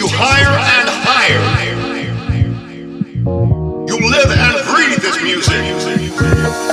you higher and higher. You live and breathe this music.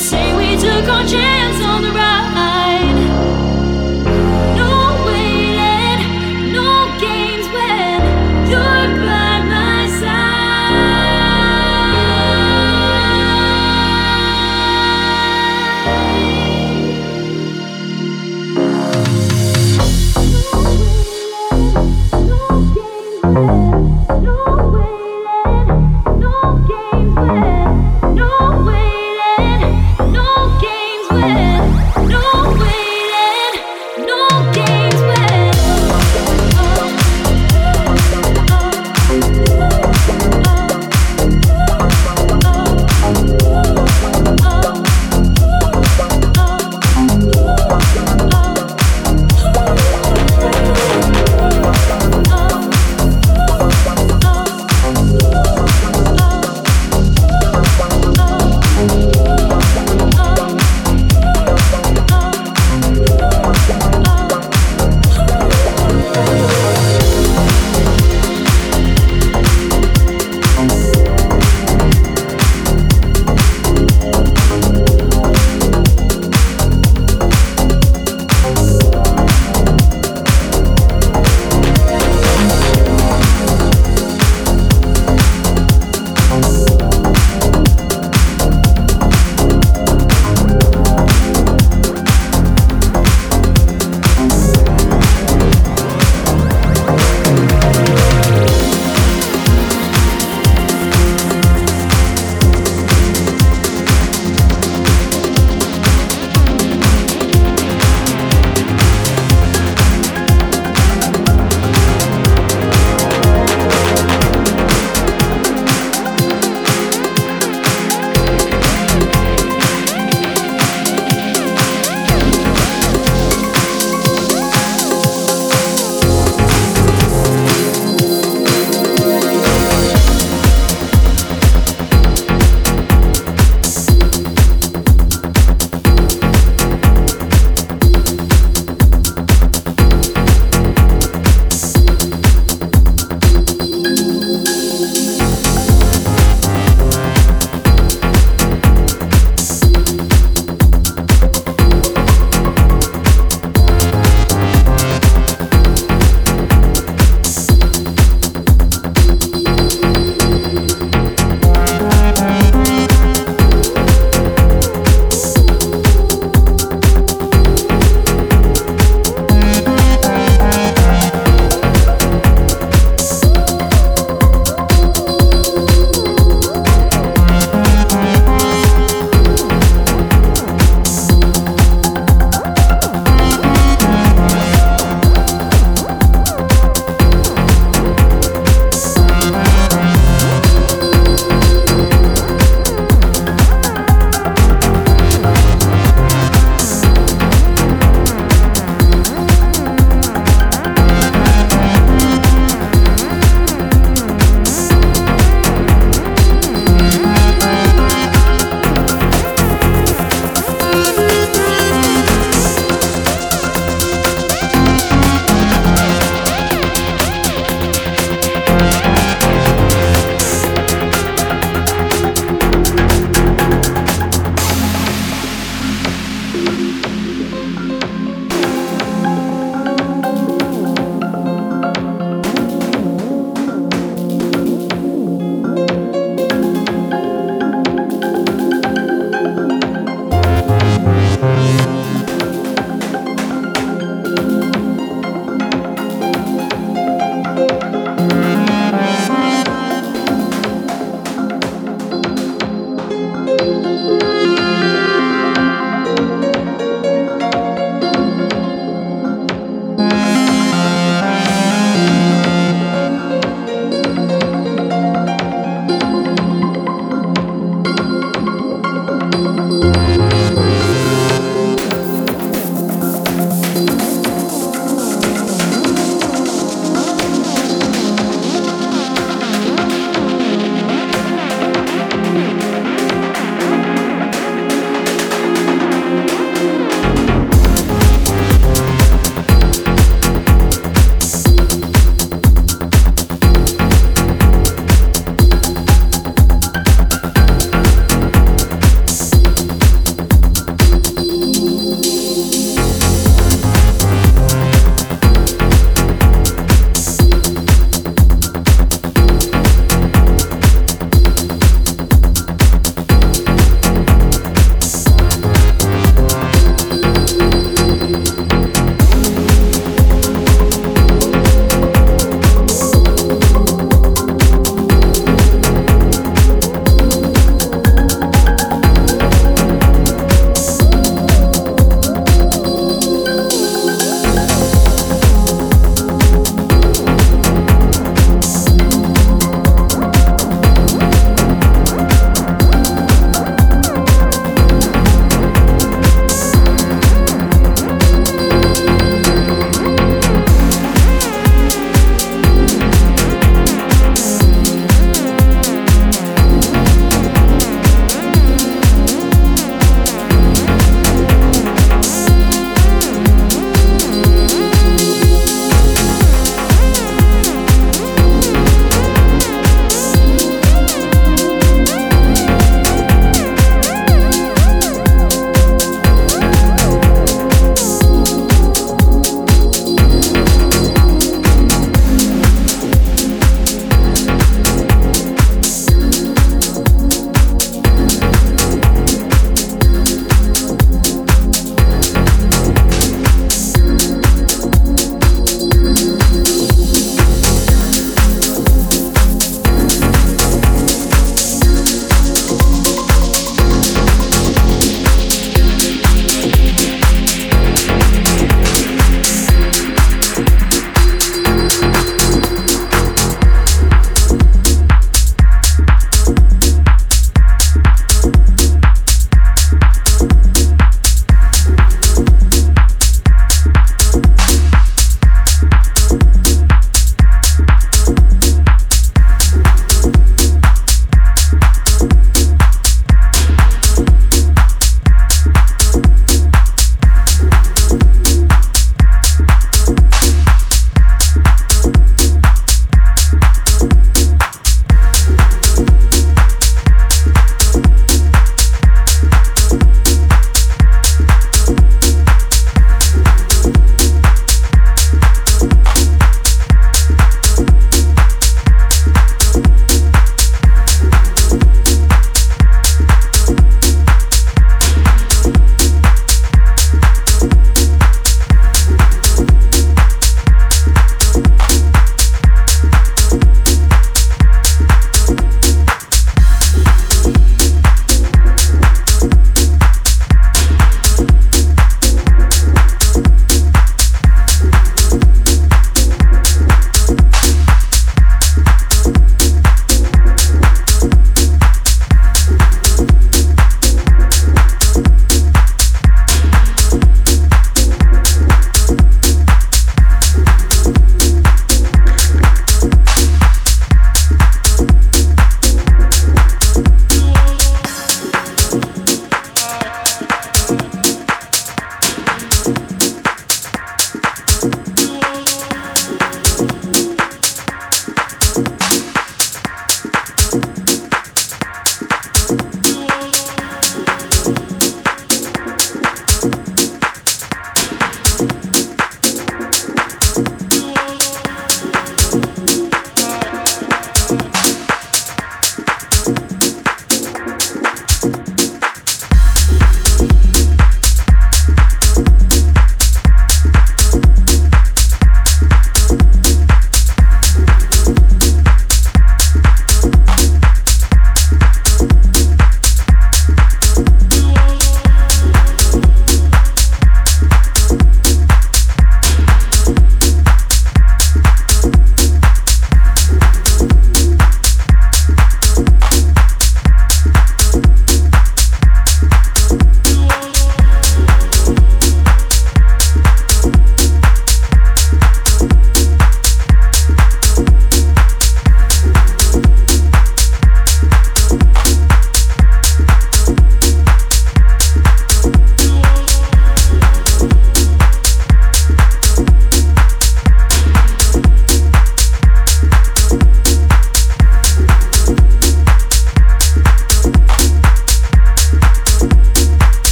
say we took our chance